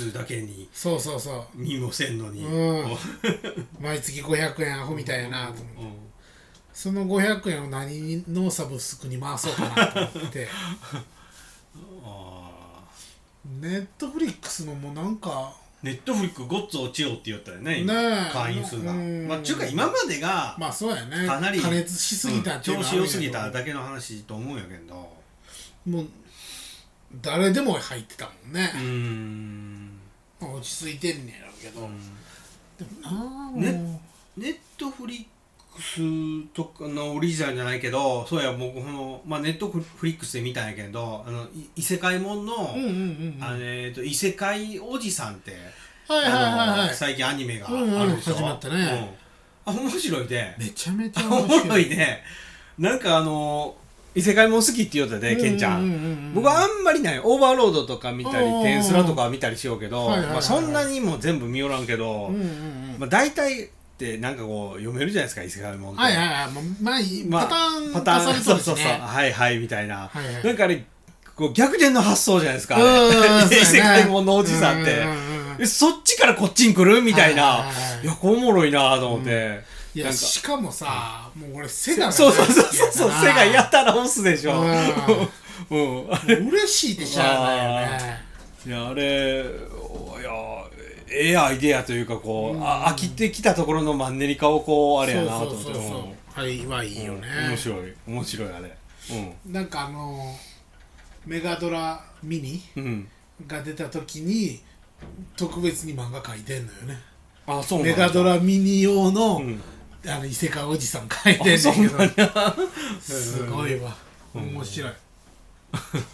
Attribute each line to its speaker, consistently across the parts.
Speaker 1: ファミ通だけに
Speaker 2: そうそうそう。
Speaker 1: 見もせんのに。
Speaker 2: うん。毎月500円アホみたいやなと思って。その500円を何のサブスクに回そうかなと思って。ネットフリックスのもなんか。
Speaker 1: ネットフリックごっつ落ちようって言ったよね会員数が。
Speaker 2: うん。
Speaker 1: まあちゅうか今までが
Speaker 2: まあそうやね。
Speaker 1: かなり
Speaker 2: 加熱しすぎたうんやけど
Speaker 1: 子良すぎただけの話と思うんやけど。
Speaker 2: もう誰でも入ってたもんね。
Speaker 1: う、ーん。
Speaker 2: まあ落ち着いてんねやろうけど、でもなあもう。
Speaker 1: ねネットフリックスとかのオリジナルじゃないけどそうや僕この、まあ、ネットフリックスで見たんやけどあのい異世界もんの,、異世界おじさんって、
Speaker 2: はいはいはい
Speaker 1: あ
Speaker 2: はい。
Speaker 1: の最近アニメがあ
Speaker 2: うんうん
Speaker 1: るでしょ、
Speaker 2: 始まったね。
Speaker 1: うん。あ面白いで。
Speaker 2: めちゃめちゃ
Speaker 1: おもろいね。なんかあの異世界もん好きって言うたで、ケンちゃん,、
Speaker 2: ううううん。
Speaker 1: 僕はあんまりない。オーバーロードとか見たり
Speaker 2: うんうんうん
Speaker 1: テンスラとかは見たりしようけど、まあ、そんなにも全部見よらんけど、
Speaker 2: うんうんうん。
Speaker 1: まあ、大体ってなんかこう読めるじゃないですか異世界もんって、
Speaker 2: はいはいはい。まあ
Speaker 1: まあ
Speaker 2: パターン
Speaker 1: パターンそうそうそう
Speaker 2: ね
Speaker 1: はいはいみたいな、
Speaker 2: はいはい。
Speaker 1: なんかあれこう逆転の発想じゃないですか、異世界もんのおじさんって、そっちからこっちに来る？みたいな、
Speaker 2: はい
Speaker 1: やおもろいなと思って、
Speaker 2: いやしかもさもう俺セガが
Speaker 1: そうそうそうそう
Speaker 2: から
Speaker 1: 背がやたら押すでしょ、
Speaker 2: うん。
Speaker 1: うん、
Speaker 2: もう嬉しいでしゃあないよね。
Speaker 1: いやあれいやええアイデアというかこう、あ飽きてきたところのマンネリ化をこうあれやなと思って。
Speaker 2: そうそうそうそう。はいはいいよね。
Speaker 1: うん。面白い。面白いあれ。
Speaker 2: なんかあのメガドラミニ
Speaker 1: うん、うん、
Speaker 2: が出た時に特別に漫画描いてんのよね。
Speaker 1: あそう
Speaker 2: メガドラミニ用の,、
Speaker 1: うん
Speaker 2: あの異世界おじさん描いてん
Speaker 1: あそう
Speaker 2: ねんけどすごいわ。面白い。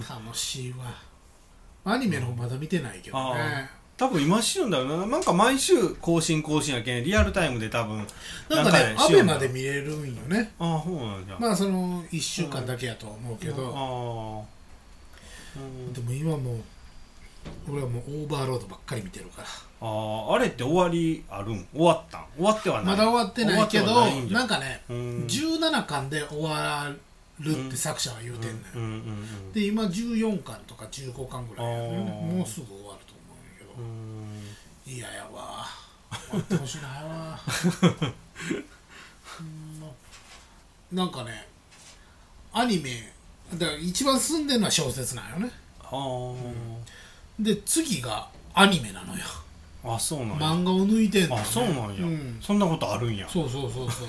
Speaker 2: 楽しいわ。アニメの方まだ見てないけど
Speaker 1: あ
Speaker 2: ね
Speaker 1: 多分今しようんだろうな。なんか毎週更新更新やけんリアルタイムで多分
Speaker 2: なんかねアベマで見れるんよね。
Speaker 1: ああそうなんだ、
Speaker 2: まあその1週間だけやとは思うけど、
Speaker 1: ああ。うん。
Speaker 2: でも今もう俺はもうオーバーロードばっかり見てるから。
Speaker 1: あーあれって終わりあるん？終わったん？終わってはない。
Speaker 2: まだ終わってないけど
Speaker 1: ないん
Speaker 2: かね
Speaker 1: うん。
Speaker 2: 17巻で終わるって作者は言うてんのよ、
Speaker 1: うんうんうん
Speaker 2: で今14巻とか15巻ぐらいもうすぐ終わると思うんやけど、
Speaker 1: うん。
Speaker 2: 嫌やわ。終わってほしないわ。うんなんかねアニメだから一番進んでるのは小説なんよね。
Speaker 1: あー
Speaker 2: で次がアニメなのよ。
Speaker 1: あそうなんや。
Speaker 2: 漫画を抜いてんのよ、
Speaker 1: あ
Speaker 2: ね、
Speaker 1: そうなんや、
Speaker 2: うん。
Speaker 1: そんなことあるんや。
Speaker 2: そうそうそうそう。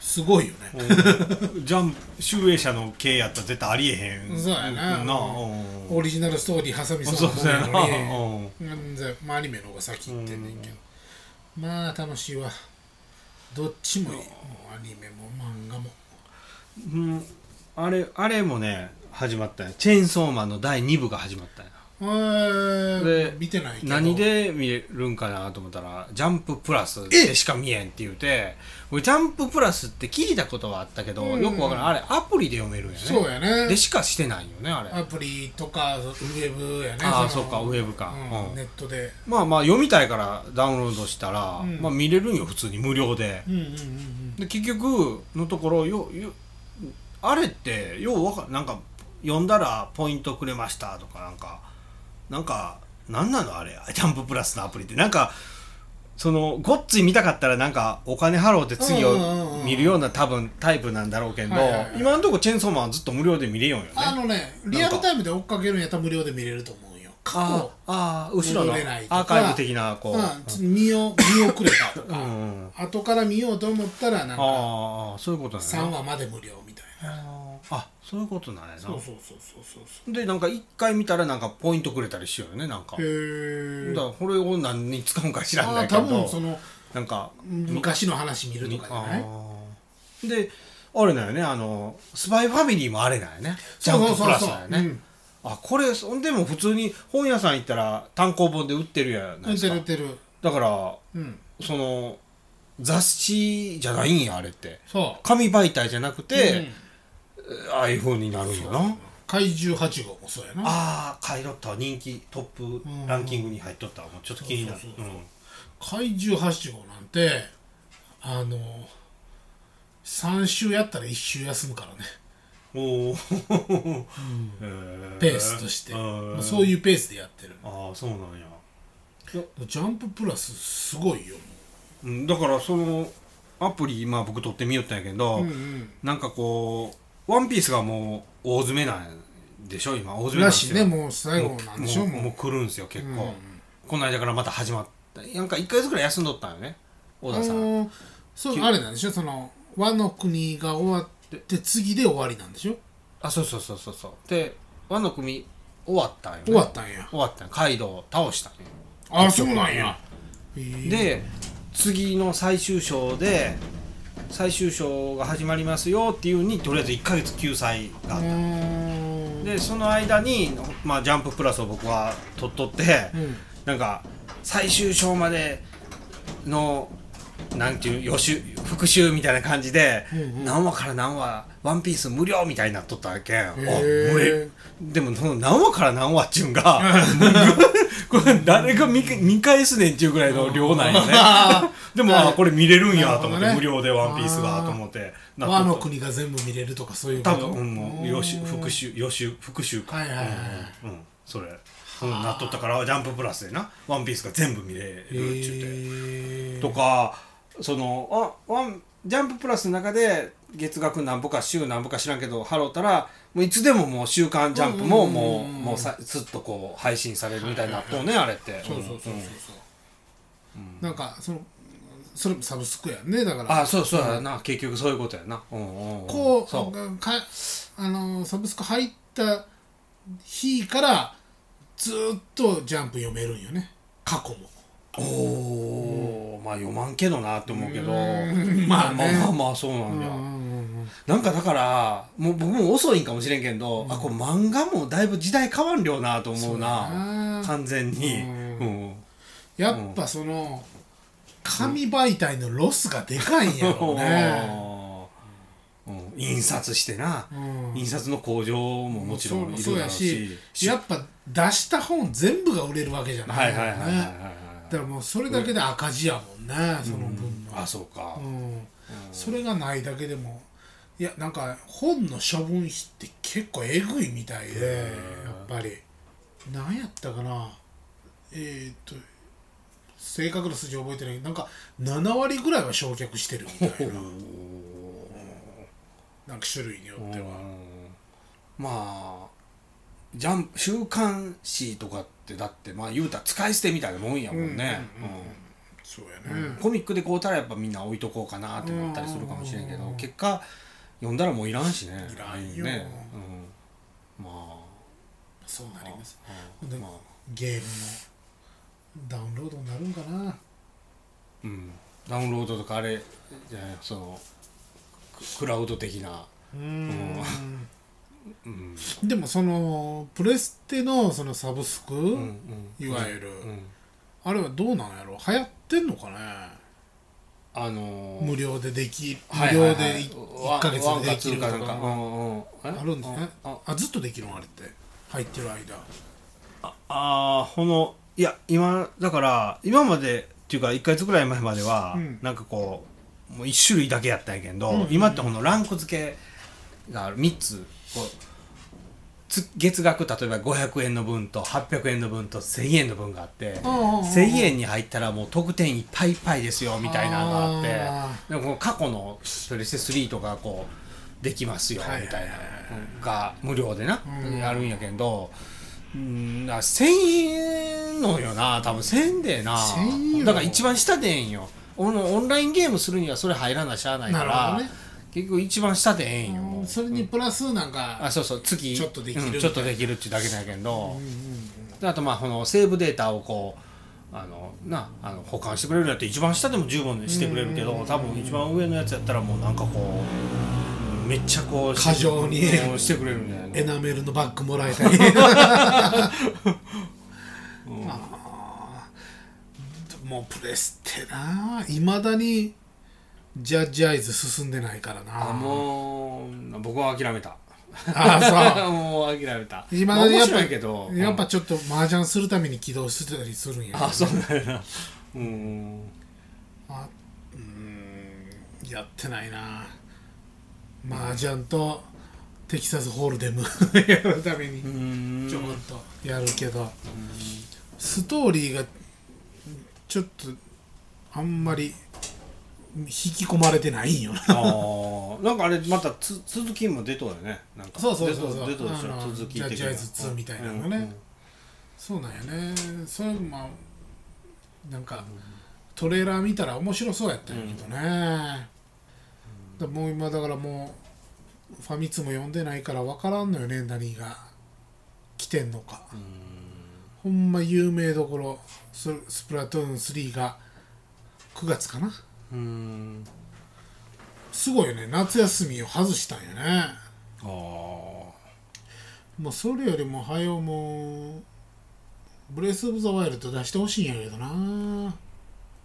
Speaker 2: すごいよね。
Speaker 1: う。んジャンプ集英社の経営やったら絶対ありえへん。
Speaker 2: そうやな。
Speaker 1: な
Speaker 2: オリジナルストーリー挟み
Speaker 1: そ
Speaker 2: そうう。
Speaker 1: そうやな
Speaker 2: 全然、まあ、アニメの方が先行ってんねんけど。まあ楽しいわ。どっちもいい。もうアニメも漫画も。
Speaker 1: うん。あれあれもね始まったチェーンソーマンの第2部が始まったんや
Speaker 2: えー。
Speaker 1: で
Speaker 2: 見てないけど。
Speaker 1: 何で見れるんかなと思ったらジャンププラスでしか見えんって言うて俺ジャンププラスって聞いたことはあったけど、
Speaker 2: うん。
Speaker 1: よくわからん。あれアプリで読めるんやね。
Speaker 2: そうやね。
Speaker 1: でしかしてないよねあれ。
Speaker 2: アプリとかウェブやね。の
Speaker 1: ああそうかウェブか。うん
Speaker 2: うん。ネットで。
Speaker 1: まあまあ読みたいからダウンロードしたら、
Speaker 2: うん。
Speaker 1: まあ見れるんよ普通に無料で。
Speaker 2: うんうんうんうん。
Speaker 1: で結局のところよよあれってようわかなんか読んだらポイントくれましたとかなんかなんかなんなの？あれ。ジャンププラスのアプリって。なんかそのごっつい見たかったらなんかお金払うて次を見るような多分タイプなんだろうけど、
Speaker 2: はいはいはい。
Speaker 1: 今のところチェーンソーマンはずっと無料で見れよんよね。
Speaker 2: あのねリアルタイムで追っかけるんやったら無料で見れると思うよ。過
Speaker 1: あ
Speaker 2: 去。
Speaker 1: あ後ろのアーカイブ的なこう、
Speaker 2: うん、見よ見遅れたと
Speaker 1: う
Speaker 2: か、
Speaker 1: ん
Speaker 2: 後から見ようと思ったらなんか
Speaker 1: ああそういうことなん
Speaker 2: 3
Speaker 1: や
Speaker 2: 話まで無料みたいな
Speaker 1: あそういうことなんやな。
Speaker 2: そうそうそうそうそうそ
Speaker 1: でなんか一回見たらなんかポイントくれたりしようよねなんか。
Speaker 2: うへえ
Speaker 1: だからこれを何に使うんか知らんないけど
Speaker 2: 多分その
Speaker 1: なんか
Speaker 2: 昔の話見るとかじゃない？
Speaker 1: であれだよねあのスパイファミリーもあれだよね。ジャンププラスだよね。
Speaker 2: うん。
Speaker 1: あこれそんでも普通に本屋さん行ったら単行本で売ってるやない
Speaker 2: 売って
Speaker 1: ですか
Speaker 2: る売ってる。
Speaker 1: だから
Speaker 2: うん。
Speaker 1: その雑誌じゃないんやあれって。
Speaker 2: そう。
Speaker 1: 紙媒体じゃなくて、
Speaker 2: うん
Speaker 1: ああいう風になるんやな。
Speaker 2: 怪獣8号もそうやな。
Speaker 1: ああ買い取ったわ。人気トップランキングに入っとったわ。もうちょっと気になる。
Speaker 2: 怪獣8号なんてあの3週やったら1週休むからね。
Speaker 1: うん。おお
Speaker 2: ペースとして。
Speaker 1: うん。
Speaker 2: もうそういうペースでやってる。
Speaker 1: ああそうなんや。
Speaker 2: ジャンププラスすごいよ。
Speaker 1: うんだからそのアプリまあ僕取ってみよったんやけど、
Speaker 2: うんうん。
Speaker 1: なんかこうワンピースがもう大詰めなんでしょ？今大詰めなん
Speaker 2: ら
Speaker 1: ですよ。
Speaker 2: ねもう最後なんでしょ？もう
Speaker 1: もうもう来るんですよ結構、
Speaker 2: うん
Speaker 1: この間からまた始まった。なんか1ヶ月ぐらい休んどったんよね小
Speaker 2: あ
Speaker 1: 田さん、
Speaker 2: のーそう
Speaker 1: き
Speaker 2: あれなんでしょ？その和の国が終わって次で終わりなんでしょ？
Speaker 1: あそうそうそうそうそう。で和の組終わったんよ、ね、
Speaker 2: 終わったんや。
Speaker 1: 終わったんよカイドウを倒したんよ
Speaker 2: ああそうなんや。へえ
Speaker 1: で次の最終章で最終章が始まりますよっていうにとりあえず1ヶ月救済があ
Speaker 2: う
Speaker 1: った、でその間に、まあ、ジャンププラスを僕は取っとって、
Speaker 2: うん。
Speaker 1: なんか最終章までのなんていう予習復習みたいな感じで、
Speaker 2: うんうん。
Speaker 1: 何話から何話ワンピース無料みたいになっとったわけん。あ無
Speaker 2: へ
Speaker 1: 理。でもその何話から何話っちゅうんが これ誰が見見返すねんっていうぐらいの量なんよね。でも、あこれ見れるんやと思って、
Speaker 2: ね
Speaker 1: 無料でワンピースがと思って
Speaker 2: 和の国が全部見れるとかそういうこと？
Speaker 1: 多分、う予習復
Speaker 2: 習
Speaker 1: 習予習復習か。
Speaker 2: はいはいはい
Speaker 1: うん、うんそれ、うん、なっとったからジャンププラスでなワンピースが全部見れるっちゅうて、とかそのあワンジャンププラスの中で月額何ぼか週何ぼか知らんけど払ったらもういつでももう「週刊ジャンプ」も
Speaker 2: うんうんうん
Speaker 1: もう
Speaker 2: うん。
Speaker 1: もうさずっとこう配信されるみたいになっとうねあれって。
Speaker 2: そうそうそうそう
Speaker 1: う。ん
Speaker 2: そうなんかそのそれもサブスクやんねだから。
Speaker 1: あそうそうやな。結局そういうことやな。うんうんうん。
Speaker 2: こう
Speaker 1: そう。
Speaker 2: かあのサブスク入った日からずーっとジャンプ読めるんよね。過去も。
Speaker 1: おおまあ読まんけどなって思うけど。
Speaker 2: うん。まあね。
Speaker 1: まあまあまあそうなんや、
Speaker 2: うんうんうん
Speaker 1: なんかだからもう僕も遅いんかもしれんけど、あこれ漫画もだいぶ時代変わんりょうなと思うな。完全に、
Speaker 2: う
Speaker 1: うん。
Speaker 2: やっぱその紙媒体のロスがでかいんやろうね、
Speaker 1: うん、印刷してな、
Speaker 2: うん。
Speaker 1: 印刷の工場ももちろんい
Speaker 2: そう
Speaker 1: るだろうし。
Speaker 2: しやっぱ出した本全部が売れるわけじゃな
Speaker 1: はい
Speaker 2: だからもうそれだけで赤字やもんね、その分の、
Speaker 1: あそうか、
Speaker 2: うん。それがないだけでもいやなんか本の処分費って結構えぐいみたいでやっぱり。何やったかな。えーっと正確な数字覚えてない。なんか7割ぐらいは焼却してるみたいな。なんか種類によっては。
Speaker 1: うん。まあジャンプ週刊誌とかってだってまあ言うたら使い捨てみたいなもんやもんね、
Speaker 2: そうやね、
Speaker 1: うん。コミックで買うたらやっぱみんな置いとこうかなって思ったりするかもしれんけど
Speaker 2: うん。
Speaker 1: 結果読んだらもういらんしね。
Speaker 2: いらんよ。
Speaker 1: ね、うん、まあ。
Speaker 2: そうなります。
Speaker 1: うんまあ。
Speaker 2: でゲームのダウンロードになるんかな。
Speaker 1: うん、ダウンロードとかあれじゃそのククラウド的な、
Speaker 2: うん。
Speaker 1: うん。
Speaker 2: でもそのプレステのそのサブスク、
Speaker 1: うんうん、
Speaker 2: いわゆる。
Speaker 1: うん。
Speaker 2: あれはどうなんやろ？流行ってんのかね？
Speaker 1: あのー。
Speaker 2: 無料ででき無料で1ヶ月でできるとか。
Speaker 1: なんか。
Speaker 2: あるんですね。
Speaker 1: あ
Speaker 2: あずっとできるのあれって？入ってる間。
Speaker 1: ああーこのいや今だから今までっていうか1ヶ月ぐらい前までは、
Speaker 2: うん。
Speaker 1: なんかこうもう1種類だけやったんやけど、
Speaker 2: うん。
Speaker 1: 今ってこのランク付けがある。3つ。こうつ月額例えば500円の分と800円の分と1000円の分があって1000円に入ったらもう得点いっぱいいっぱいですよみたいなのがあって
Speaker 2: あ
Speaker 1: でも過去のプレステ3とかこうできますよ
Speaker 2: はい
Speaker 1: みたいなが無料でな、
Speaker 2: うん。
Speaker 1: やるんやけどうんな1000円のよな多分。1000円でな。
Speaker 2: 1000円
Speaker 1: だから一番下でええんよ。オンラインゲームするにはそれ入らなしゃあないか
Speaker 2: なるほ
Speaker 1: ら、
Speaker 2: どね
Speaker 1: 結局一番下でええんよもう。
Speaker 2: それにプラスなんか、
Speaker 1: あそうそう月
Speaker 2: ちょっとできる
Speaker 1: うんちょっとできるっちゅうだけだけど、
Speaker 2: うんうん
Speaker 1: であとまあこのセーブデータをこうあのなあの保管してくれるやって一番下でも十分してくれるけど、多分一番上のやつやったらもうなんかこうめっちゃこう
Speaker 2: 過剰に。
Speaker 1: してくれるんじゃないの
Speaker 2: エナメルのバッグもらえたり あーもうプレステないまだにジャッジアイズ進んでないからな。
Speaker 1: あもう僕は諦めた。
Speaker 2: あ
Speaker 1: もう諦めた。
Speaker 2: そう今だにやっぱ
Speaker 1: けど。
Speaker 2: やっぱちょっと麻雀するために起動してたりするんやけど。
Speaker 1: あそうなんやな。うん。
Speaker 2: あうーんやってないな。麻雀とテキサスホールデム やるために
Speaker 1: うん。
Speaker 2: ちょこっとやるけど。ストーリーがちょっとあんまり引き込まれてないんよな。
Speaker 1: あー。なんかあれまたつ続きも出とうよね。なんか。
Speaker 2: そうそうそうそう。
Speaker 1: 出とうでしょ。続き的な。
Speaker 2: ジャイズ2みたいなのがね。
Speaker 1: うんうん。
Speaker 2: そうなんやね。それまあなんかトレーラー見たら面白そうやったんやけどね、だもう今だからもうファミ通も読んでないから分からんのよね。何が来てんのか、ほんま有名どころススプラトゥーン3が9月かな
Speaker 1: うん。
Speaker 2: すごいよね。夏休みを外したんよね。
Speaker 1: あ
Speaker 2: もうそれよりも早うもうブレス・オブ・ザ・ワイルド出してほしいんやけどな。
Speaker 1: ー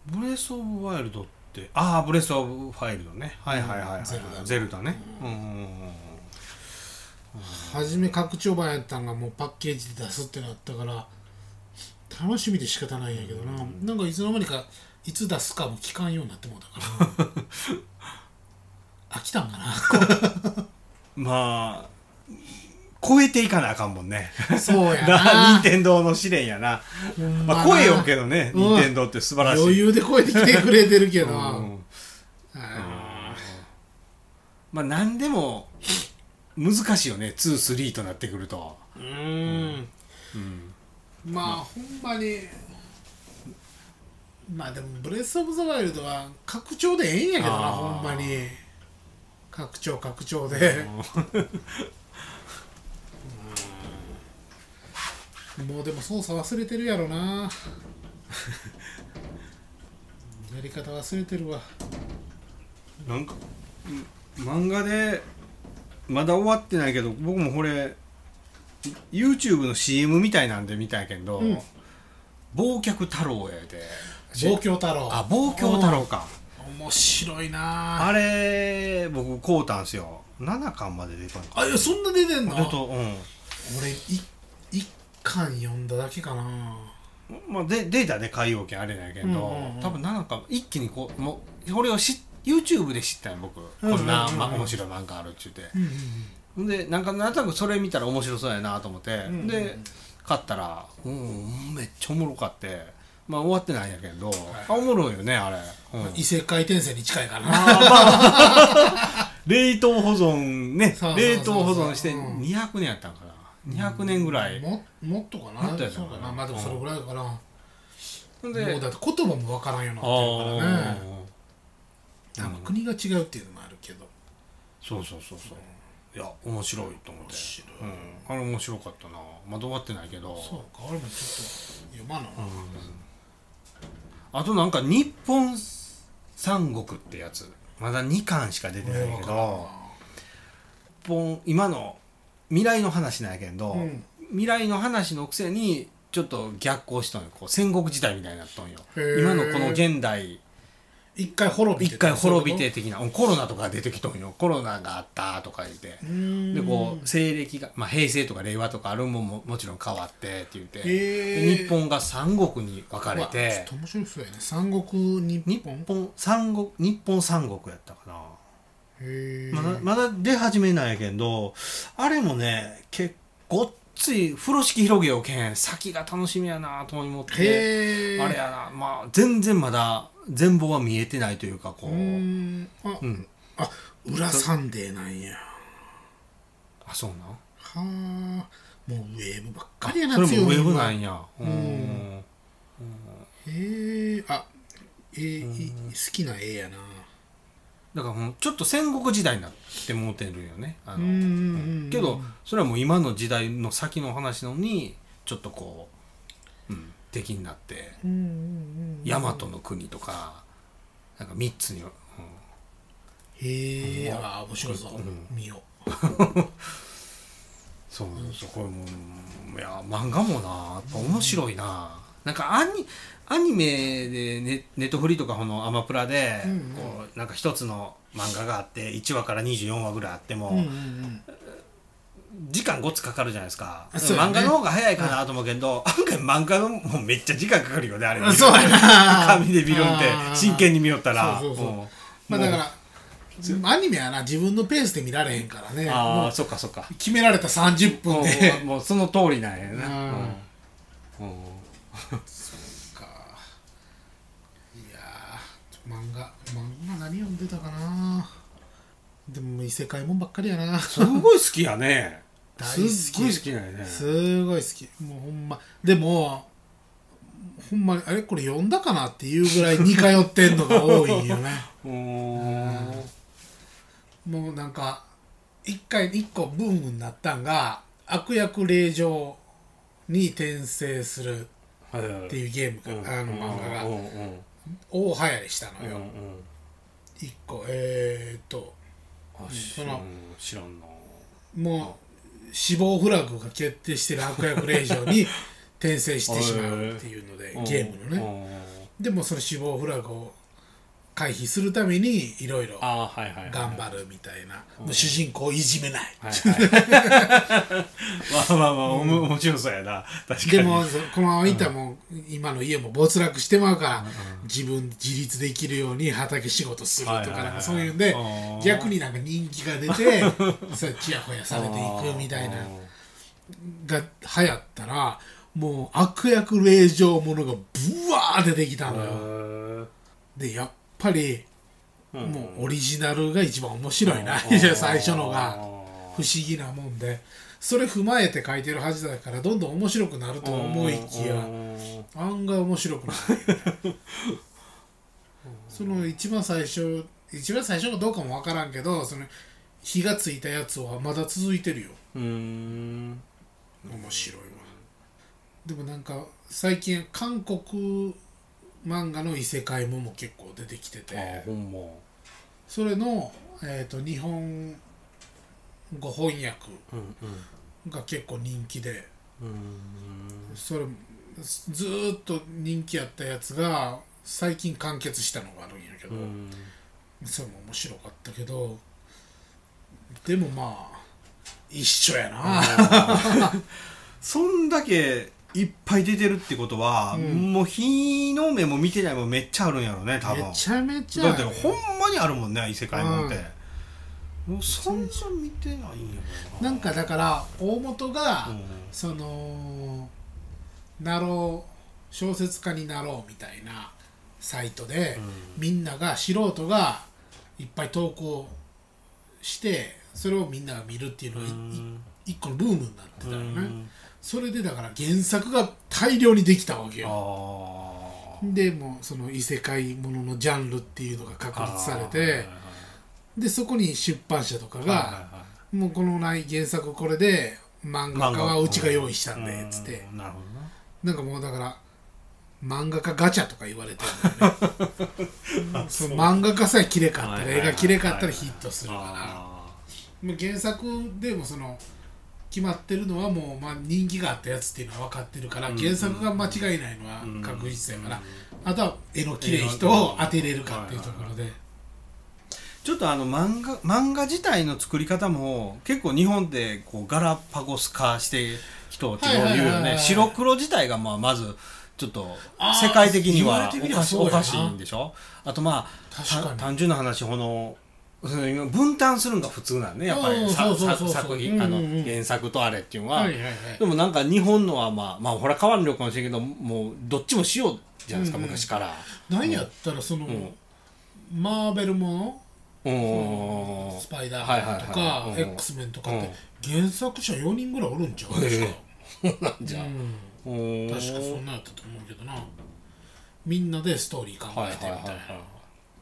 Speaker 1: ブレス・オブ・ワイルドってああブレス・オブ・ファイルドね。はいはいはい、はい
Speaker 2: ゼルダ
Speaker 1: ゼルダね。うん。うんうん
Speaker 2: 初め拡張版やったんがもうパッケージで出すってなったから楽しみで仕方ないんやけどな、なんかいつの間にかいつ出すかも聞かんようになってもうたから。飽きたんかな。
Speaker 1: まあ超えていかなあかんもんね。
Speaker 2: そうや
Speaker 1: な。
Speaker 2: な
Speaker 1: 任天堂の試練やな。まあ超えようけどね
Speaker 2: うん。
Speaker 1: 任天堂って素晴らしい。
Speaker 2: 余裕で超えてきてくれてるけど、
Speaker 1: うん。
Speaker 2: あ
Speaker 1: まあ何でも難しいよね。23となってくると、
Speaker 2: ーうん。
Speaker 1: うん、
Speaker 2: まあほんまにまあでもブレス・オブ・ザ・ワイルドは拡張でええんやけどなほんまに。拡張拡張で。もうでも操作忘れてるやろな。やり方忘れてるわ。
Speaker 1: なんかうん漫画でまだ終わってないけど僕もこれ YouTube の CM みたいなんで見たんやけど、
Speaker 2: うん。
Speaker 1: 忘却太郎やで
Speaker 2: 望郷太郎。
Speaker 1: あ忘却太郎か。
Speaker 2: 面白いな。
Speaker 1: あれ僕買うたんすよ。7巻まで出たんか
Speaker 2: あいやそんな出てんの？
Speaker 1: 出とうん。
Speaker 2: 俺い一巻読んだだけかな。
Speaker 1: まあ、でデータで買いようけんあれなんやけど、
Speaker 2: うんうんうん
Speaker 1: 多分7巻一気にこうもうこれをし YouTube で知ったんや僕、
Speaker 2: うんうんうん
Speaker 1: こんな、ま面白い漫画あるっちゅうて。
Speaker 2: うんうん
Speaker 1: でなん。かなんとなくそれ見たら面白そうやなと思って、
Speaker 2: んうん。
Speaker 1: で買ったらうんめっちゃおもろかってまあ終わってないんやけど、
Speaker 2: い。
Speaker 1: あおもろいよねあれ、うん。
Speaker 2: 異世界転生に近いからな。
Speaker 1: 冷凍保存ね。冷凍保存して
Speaker 2: うん。
Speaker 1: 200年やったんかな。200年ぐらい、
Speaker 2: ももっとかな。
Speaker 1: もっとやった
Speaker 2: かな。まあでもそれぐらいかな、も
Speaker 1: ほんで
Speaker 2: うだって言葉もわからんようになってるからね。あの国が違うっていうのもあるけど。
Speaker 1: そうそうそうそう。いや面白いと思って。
Speaker 2: 面白い。
Speaker 1: うん、あれ面白かったな。まだ終わってないけど。
Speaker 2: そうか。俺もちょっと読まな、
Speaker 1: あとなんか日本三国ってやつ。まだ2巻しか出てないけど。今の未来の話なんやけど、
Speaker 2: うん。
Speaker 1: 未来の話のくせにちょっと逆行しとんよ。こう戦国時代みたいになっとんよ。今のこの現代
Speaker 2: 一回滅びて
Speaker 1: 一回滅びて的な。うんコロナとか出てきとんよ。コロナがあったとか言って。でこう西暦が、まあ、平成とか令和とかあるもんももちろん変わってって言って、日本が三国に分かれて。
Speaker 2: っと面白そうやね。三国日
Speaker 1: 日
Speaker 2: 本
Speaker 1: 本三国日本三国やったかな。まだまだ出始めなんやけどあれもね結構つい風呂敷広げようけん。先が楽しみやなと思って。あれやな。まあ全然まだ全貌は見えてないというかこう。
Speaker 2: うーん。あ、
Speaker 1: うん。
Speaker 2: あ裏サンデーなんや。
Speaker 1: あそうなん？
Speaker 2: はあもうウェーブばっかりやな
Speaker 1: それもウェブ
Speaker 2: 強いのは。
Speaker 1: なんや。うん。
Speaker 2: へえ。あえーい好きな絵やな。
Speaker 1: だからもうちょっと戦国時代になってもうてるよね。あのけどそれはもう今の時代の先の話なのにちょっとこう、うん、敵になって
Speaker 2: うんうんうん
Speaker 1: 大和の国とかなんか3つに、うん。
Speaker 2: へえ。あ面白そう、
Speaker 1: うん。
Speaker 2: 見よ
Speaker 1: そうそうこれもういや漫画もな面白いな、なんかアニアニメでネネットフリとかこのアマプラで、
Speaker 2: うんうん。
Speaker 1: こうなんか一つの漫画があって1話から24話ぐらいあっても、
Speaker 2: う、うんうん
Speaker 1: 時間ごつかかるじゃないですか、
Speaker 2: ね。
Speaker 1: 漫画の方が早いかなと思うけど、案外漫画のもうめっちゃ時間かかるよねあれ。
Speaker 2: あ そうやな。
Speaker 1: 紙で見るんって真剣に見よったら。
Speaker 2: そうそうそう。
Speaker 1: うん。
Speaker 2: まあだからアニメはな自分のペースで見られへんからね。
Speaker 1: ああそっかそっか。
Speaker 2: 決められた30分で。
Speaker 1: もうその通りなんやな
Speaker 2: うん。
Speaker 1: うん。うん。
Speaker 2: か。いやー漫画漫画何読んでたかな。でも異世界もんばっかりやな。
Speaker 1: すごい好きやねすっごい好きなんやね。
Speaker 2: すごい好き。もうほんま。でもほんまにあれこれ読んだかなっていうぐらい似通ってんのが多いんよね。
Speaker 1: うーん
Speaker 2: もうなんか一回一個ブームになったんが悪役令嬢に転生するっていうゲームが、あの漫画が。大流行りしたのよ、
Speaker 1: うんうん
Speaker 2: 一個。えー、っと。その
Speaker 1: うん知らんな。
Speaker 2: もう死亡フラグが決定してる悪役令嬢に転生してしまうっていうのでゲームのね。
Speaker 1: ね
Speaker 2: でもその死亡フラグを回避するためにいろいろ
Speaker 1: ああはいはいはい
Speaker 2: 頑張るみたいな。主人公をいじめない。
Speaker 1: はいはい。まあまあまあおも面白そうやな。確かに。
Speaker 2: でもそこのままいったらもう今の家も没落してまうから自分自立できるように畑仕事すると
Speaker 1: はいはいはい
Speaker 2: かなんかそういうんで逆になんか人気が出て そうちやほやされていくみたいなが流行ったらもう悪役令嬢ものがブワー出てきたのよ。
Speaker 1: よ
Speaker 2: でやっぱりもうオリジナルが一番面白いな。
Speaker 1: うん。
Speaker 2: 最初のが。不思議なもんで。それ踏まえて書いてるはずだからどんどん面白くなると思いきや案外面白くない。その一番最初一番最初かどうかも分からんけどその火がついたやつはまだ続いてるよ。
Speaker 1: うーん。
Speaker 2: 面白いわ。でもなんか最近韓国漫画の異世界もも結構出てきてて。
Speaker 1: あほんま。
Speaker 2: それの、えー、と日本語翻訳
Speaker 1: うん
Speaker 2: が結構人気で。
Speaker 1: うん。うん
Speaker 2: それずーっと人気やったやつが最近完結したのがあるんやけど、
Speaker 1: うん。
Speaker 2: それも面白かったけど。でもまあ一緒やな。
Speaker 1: そんだけいっぱい出てるってことは、
Speaker 2: うん。
Speaker 1: もう日の目も見てないもんめっちゃあるんやろね多分。
Speaker 2: めちゃめちゃ。
Speaker 1: だってほんまにあるもんね異世界もんって、もうそんな見てないんやろ
Speaker 2: な。んかだから大元が、
Speaker 1: うん。
Speaker 2: そのなろう小説家になろうみたいなサイトで、みんなが素人がいっぱい投稿してそれをみんなが見るっていうのがい
Speaker 1: うん。
Speaker 2: い一個のブームになってたよね、
Speaker 1: うん。
Speaker 2: それでだから原作が大量にできたわけよ。
Speaker 1: あ
Speaker 2: でもうその異世界もののジャンルっていうのが確
Speaker 1: あ
Speaker 2: 立されてでそこに出版社とかがもうこのない原作これで漫画家はうちが用意したんでっつって。
Speaker 1: なるほ
Speaker 2: な。んかもうだから漫画家ガチャとか言われてるんだよね その漫画家さえきれかったら
Speaker 1: はいはいはい
Speaker 2: 絵がきれかったらヒットする
Speaker 1: ど
Speaker 2: から。原作でもその決まってるのはもうまあ人気があったやつっていうのは分かってるから
Speaker 1: うん
Speaker 2: 原作が間違いないのは
Speaker 1: うん
Speaker 2: 確実やからあとは絵の綺麗い人を当てれるかっていうところで。
Speaker 1: ちょっとあの漫画漫画自体の作り方も結構日本でこうガラパゴス化して人っていうよね。白黒自体がまあまずちょっと世界的にはおかし
Speaker 2: そうやな。
Speaker 1: おかしいんでしょ？あとまあ単純な話このその今分担するのが普通なんね。やっぱ
Speaker 2: うん
Speaker 1: り作品あの原作とあれっていうのは、でもなんか日本のはまあまあほら変わるのかもしれんけどもうどっちもしようじゃないですか、昔から。
Speaker 2: 何やったらそのマーベルも
Speaker 1: うん。
Speaker 2: のスパイダーマンとか X メンとかって原作者4人ぐらいおるんちゃう確か
Speaker 1: じゃ。あ
Speaker 2: うん。
Speaker 1: うん。
Speaker 2: 確かそんなんやったと思うけどな。みんなでストーリー考
Speaker 1: はい
Speaker 2: えてみたいな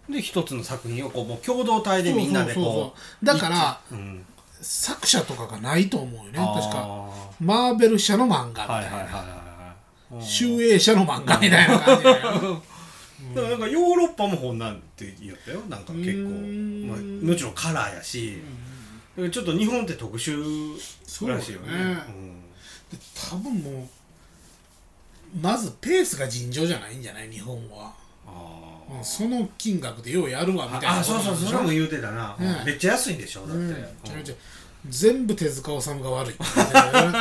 Speaker 1: で一つの作品をこうもう共同体でみんなでこ
Speaker 2: そうだから
Speaker 1: うう。ん
Speaker 2: 作者とかがないと思うよね。確か
Speaker 1: あ
Speaker 2: マーベル社の漫画み
Speaker 1: ーはい
Speaker 2: たいな
Speaker 1: はいはいはいはい。
Speaker 2: 集英社の漫画みたいな感じだよ
Speaker 1: だからなんかヨーロッパもこんなんって言ったよ。なんか結構
Speaker 2: うーん。
Speaker 1: まあもちろんカラーやしちょっと日本って特殊らしいよね。
Speaker 2: そうだね。で多分もうまずペースが尋常じゃないんじゃない？日本は。
Speaker 1: あ
Speaker 2: うんその金額でようやるわみたいな
Speaker 1: ああそうそうそれも言うてたな。
Speaker 2: うん。
Speaker 1: めっちゃ安いんでしょ？だって。
Speaker 2: うん。全部手塚治虫が悪い。って言ってたよね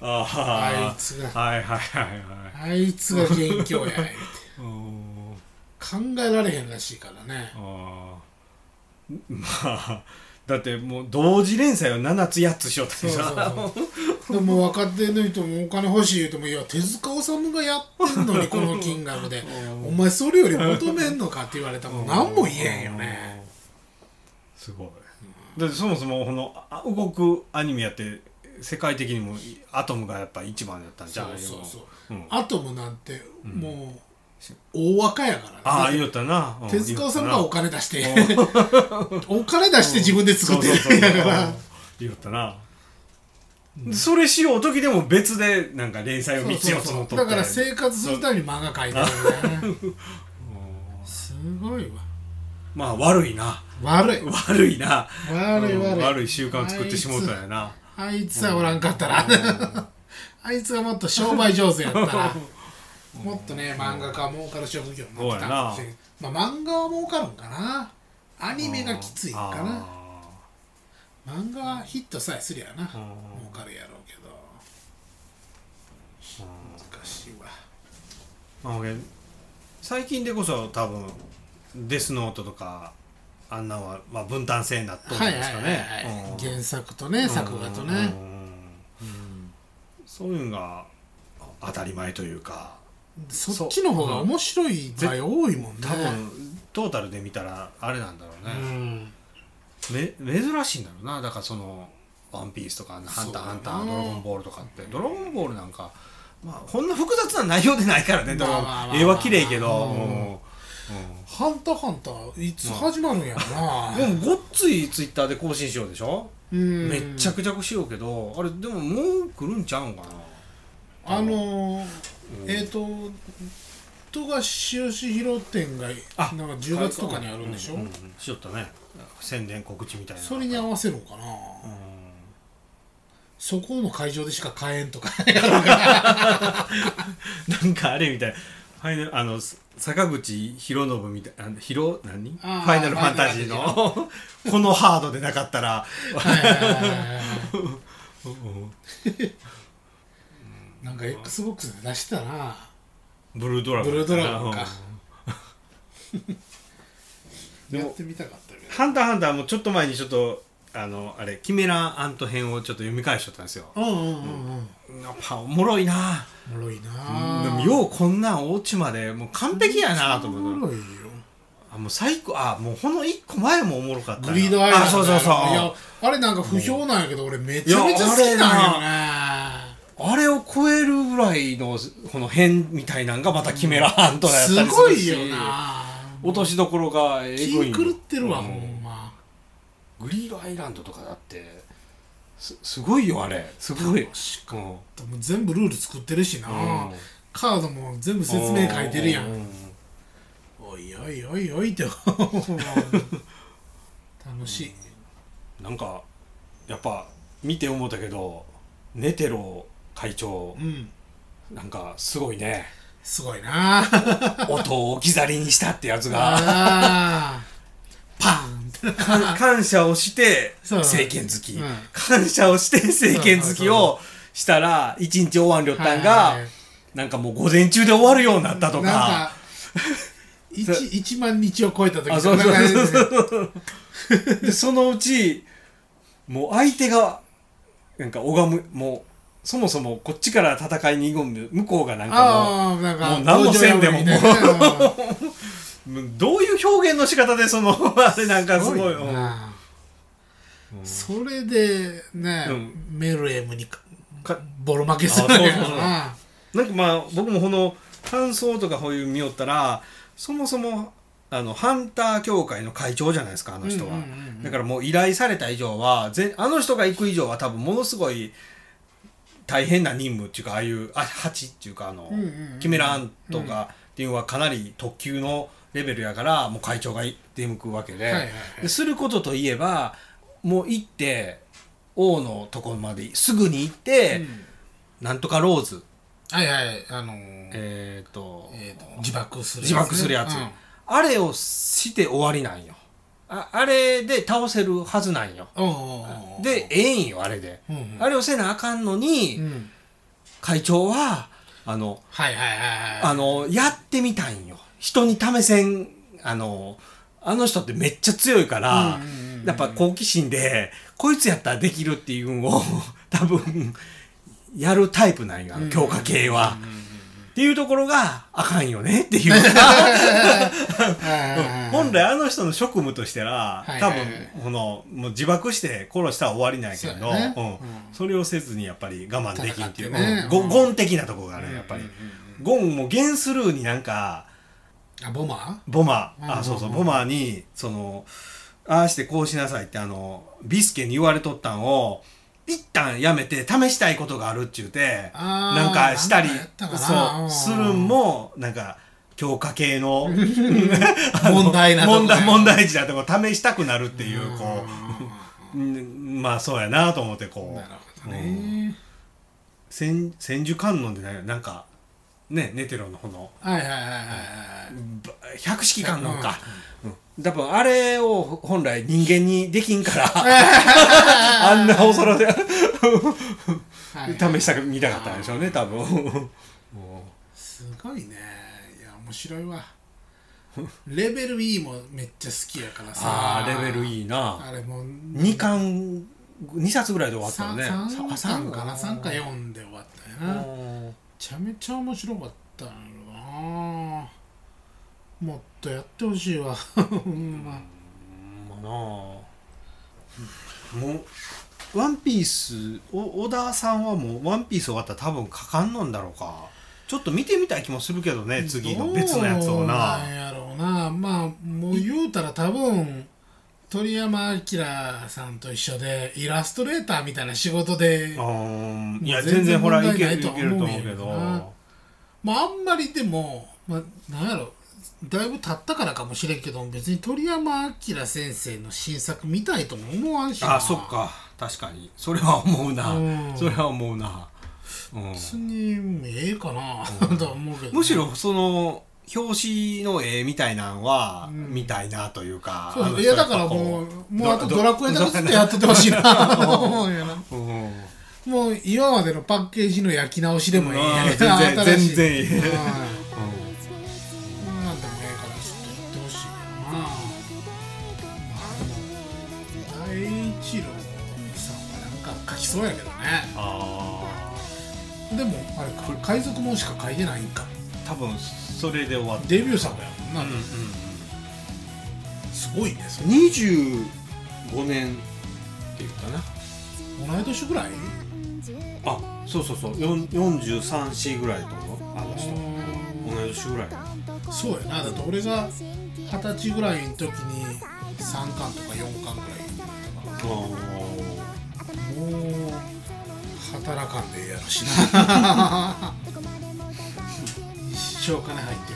Speaker 1: あ
Speaker 2: あ
Speaker 1: あ
Speaker 2: いつが。
Speaker 1: はいはいはいはい。
Speaker 2: あいつが元凶や言うて。
Speaker 1: うん。
Speaker 2: 考えられへんらしいからね。
Speaker 1: まあだってもう同時連載を7つ8つしよった
Speaker 2: そうそう
Speaker 1: りさ
Speaker 2: でも若手の人もお金欲しい言うてもいや手塚治虫がやってんのにこの金額で。お前それより求めんのかって言われたら何も言えんよね。
Speaker 1: すごい。だってそもそもこのあ動くアニメやって世界的にもアトムがやっぱ一番やったんじゃん
Speaker 2: そうそうそう。
Speaker 1: うん。
Speaker 2: アトムなんてもう大若やから。ね
Speaker 1: ああ言ったな。うん
Speaker 2: 手塚治虫がお金出して。お金出して自分で作ってるん。やから
Speaker 1: 言ったなそれしよう時でも別でなんか連載を3つ4つもとって。
Speaker 2: だから生活するために漫画描いてるんだよねすごいわ。
Speaker 1: まあ悪いな。
Speaker 2: 悪い。
Speaker 1: 悪いな。うん
Speaker 2: 悪い。悪い
Speaker 1: 悪い習慣を作ってしもうたんやな。
Speaker 2: あいつはおらんかったら。あいつがもっと商売上手やったら。もっとね漫画家儲かる職業になってたかもしれんまあ漫画は儲かるんかな。アニメがきついんかな漫画はヒットさえすりゃな儲かるやろうけど。難しいわ。
Speaker 1: まあ俺最近でこそ多分デスノートとかあんなんは、まあ、分担制になっとるん
Speaker 2: はい
Speaker 1: ですか
Speaker 2: はいはいはい
Speaker 1: ねうん。
Speaker 2: 原作とね作画とね。
Speaker 1: そういうのが当たり前というか。
Speaker 2: そっちの方が面白い場合多いもんね。
Speaker 1: 多分トータルで見たらあれなんだろう
Speaker 2: う
Speaker 1: ね、
Speaker 2: ん
Speaker 1: め珍しいんだろうな。だからその「ワンピースとか「ハンターハンター」ドラゴンボール」とかって。ドラゴンボールなんかまあこんな複雑な内容でないからね絵は綺麗けど、
Speaker 2: うん。ハンターハンターいつ始まるんやろな。
Speaker 1: でもごっついツイッターで更新しようでしょ、
Speaker 2: うん。
Speaker 1: めっちゃくちゃくしようけどあれでももう来るんちゃうんかな？
Speaker 2: あのー
Speaker 1: うん。
Speaker 2: えっ、と富樫義弘展が
Speaker 1: あ
Speaker 2: なんか10月とかにあるんでしょ、
Speaker 1: うううん。しよったね宣伝告知みたいな
Speaker 2: それに合わせるのかな、
Speaker 1: うん。
Speaker 2: そこの会場でしか買えんとか
Speaker 1: な。んかあれみたいファイナルあの坂口博信みたいな博何？ファイナルファンタジーの？このハードでなかったら。
Speaker 2: なんか XBOX で出したな。
Speaker 1: ブルードラゴン
Speaker 2: ブルードラゴンか
Speaker 1: でも
Speaker 2: やってみたかったけど。
Speaker 1: ハンターハンターもちょっと前にちょっとあのあれキメラアント編をちょっと読み返しとったんですよ。
Speaker 2: うんうんうんうん。
Speaker 1: やっぱおもろいな。
Speaker 2: おもろいな。
Speaker 1: でもようこんなんお家までもう完璧やなと
Speaker 2: お
Speaker 1: 思う
Speaker 2: もろいよ。
Speaker 1: あもう最高あもうこの一個前もおもろかったな
Speaker 2: グリードアイランド
Speaker 1: あそうそうそう。
Speaker 2: いやあれなんか不評なんやけど俺めちゃめちゃ好きなんよね。
Speaker 1: あれを超えるぐらいのこの辺みたいなんがまたキメラハントやったりするし。
Speaker 2: すごいよな
Speaker 1: 落としどころがえぐい
Speaker 2: 気狂ってるわ
Speaker 1: うん。
Speaker 2: ほんま。
Speaker 1: グリードアイランドとかだってすすごいよあれ。すごい。
Speaker 2: 確
Speaker 1: うん
Speaker 2: もう全部ルール作ってるしな。
Speaker 1: うん。
Speaker 2: カードも全部説明書いてるや
Speaker 1: うん。
Speaker 2: んおいおいおいおいって。楽しい。
Speaker 1: なんかやっぱ見て思ったけどネテロ会長。
Speaker 2: うん。
Speaker 1: なんかすごいね
Speaker 2: すごいな。
Speaker 1: 音を置き去りにしたってやつが。
Speaker 2: パン
Speaker 1: 感謝をして政権好き、
Speaker 2: うん。
Speaker 1: 感謝をして政権好きをしたら一日終わんりょったんが、
Speaker 2: はい。はい
Speaker 1: なんかもう午前中で終わるようになったとか。
Speaker 2: なんか 1, 1万日を超えた時
Speaker 1: あそうそ そのうちもう相手がなんか拝むもうそもそもこっちから戦いに挑む向こうがなんか
Speaker 2: ああなんか
Speaker 1: もう何もせんでももうもう どういう表現の仕方でその あれなんかすごい
Speaker 2: よな。それでね、
Speaker 1: うん。
Speaker 2: メルエムにか
Speaker 1: か
Speaker 2: ボロ負けする
Speaker 1: そうそうそう。
Speaker 2: な
Speaker 1: なんかまあ僕もこの感想とかこういう見よったらそもそもあのハンター協会の会長じゃないですかあの人は、
Speaker 2: うんうんうんうん。
Speaker 1: だからもう依頼された以上はぜあの人が行く以上は多分ものすごい大変な任務っていうかああいうあ八っていうかあの、
Speaker 2: うんうんうん
Speaker 1: キメラアントかっていうのはかなり特級のレベルやからもう会長が出向くわけで,、
Speaker 2: はいはいはい。
Speaker 1: ですることといえばもう行って王のところまですぐに行って、なんとかローズ。
Speaker 2: はいはいあのー
Speaker 1: えっ、と
Speaker 2: えーと自爆するやつ
Speaker 1: 自
Speaker 2: ね
Speaker 1: 爆するやつ、
Speaker 2: うん。
Speaker 1: あれをして終わりなんよああれで倒せるはずなんよ。
Speaker 2: うんうんうん
Speaker 1: でええんよあれで、
Speaker 2: うんうん。
Speaker 1: あれをせなあかんのに、
Speaker 2: うん。
Speaker 1: 会長はあの
Speaker 2: はいはいはいはい
Speaker 1: あのやってみたんよ。人に試せんあのあの人ってめっちゃ強いから、
Speaker 2: うんうんうんうん。
Speaker 1: やっぱ好奇心でこいつやったらできるっていうのを多分やるタイプなんよ強化系は。っていうところがあかんよね っていう本来あの人の職務としては
Speaker 2: はい
Speaker 1: 多分このもう自爆して殺したら終わりなんやけど
Speaker 2: そうやね。
Speaker 1: うん。
Speaker 2: うん。
Speaker 1: それをせずにやっぱり我慢できんっていう、
Speaker 2: ね。
Speaker 1: うん。ゴン的なところがねやっぱり、ゴンもゲンスルーになんか
Speaker 2: あボマ？
Speaker 1: ボマ。ー、あそうそうボマーにそのああしてこうしなさいってあのビスケに言われとったんを一旦やめて試したいことがあるって言うてなんかしたりそううん。するんもなんか強化系の
Speaker 2: 問題な
Speaker 1: 問題問題児だとこ試したくなるっていうこ
Speaker 2: う
Speaker 1: ううん。まあそうやなと思ってこ
Speaker 2: なるほど
Speaker 1: う
Speaker 2: ね
Speaker 1: 千千手観音でねなんかねネテロのこの。
Speaker 2: はいはいはいはいはい
Speaker 1: ば百式観音か、うん多分あれを本来人間にできんから あんなお空で
Speaker 2: はい。
Speaker 1: 試したく見たかったんでしょうね多分。も
Speaker 2: すごいね。いや面白いわ。レベル E もめっちゃ好きやから
Speaker 1: う
Speaker 2: さ。
Speaker 1: ああレベルいいな。
Speaker 2: あれもう
Speaker 1: 2巻2冊ぐらいで終わったよね。
Speaker 2: 3
Speaker 1: さ
Speaker 2: 巻かな？3か。4で終わったよな。め
Speaker 1: うん
Speaker 2: ちゃめちゃ面白かったのよなもっとやってほしいわ。ほんま。
Speaker 1: まあなあ。もうワンピースお小田さんはもうワンピース終わったら多分かかんのんだろうか。ちょっと見てみたい気もするけどね次の別のやつを
Speaker 2: どう
Speaker 1: な
Speaker 2: なんやろうな。まあもう言うたら多分鳥山明さんと一緒でイラストレーターみたいな仕事で
Speaker 1: いや
Speaker 2: 全然
Speaker 1: ほら
Speaker 2: 問
Speaker 1: いける
Speaker 2: とは
Speaker 1: けると思うけど。
Speaker 2: まああんまりでも、まあ、なんやろだいぶ経ったからかもしれんけど別に鳥山明先生の新作見たいとも思わんしな。
Speaker 1: あそっか。確かに。それは思うな。
Speaker 2: うん。
Speaker 1: それは思うな、うん。
Speaker 2: 別にええかなとは思うけどね、
Speaker 1: むしろその表紙の絵みたいなんは
Speaker 2: うん。
Speaker 1: 見たいなというか、
Speaker 2: いやだからもうもうあとドラクエだけずっとやっててほしいな。と 思うよな。
Speaker 1: うん。
Speaker 2: もう今までのパッケージの焼き直しでもいいん。や
Speaker 1: うん。全然全然いい
Speaker 2: きそうやけどね。
Speaker 1: あ
Speaker 2: でもあれか海賊もんしか書いてないんか。
Speaker 1: あ多分それで終わって
Speaker 2: デビュー作やもんな、
Speaker 1: うんうん
Speaker 2: すごいね。それ
Speaker 1: 25年っていうかな。
Speaker 2: 同い年ぐらい？
Speaker 1: あそうそうそう。43歳ぐらいと思う。あの人。同い年ぐらい。
Speaker 2: そうやな。だって俺が二十歳ぐらいの時に3巻とか4巻ぐらいだったから。もう働かんでええやろしな。一生金入って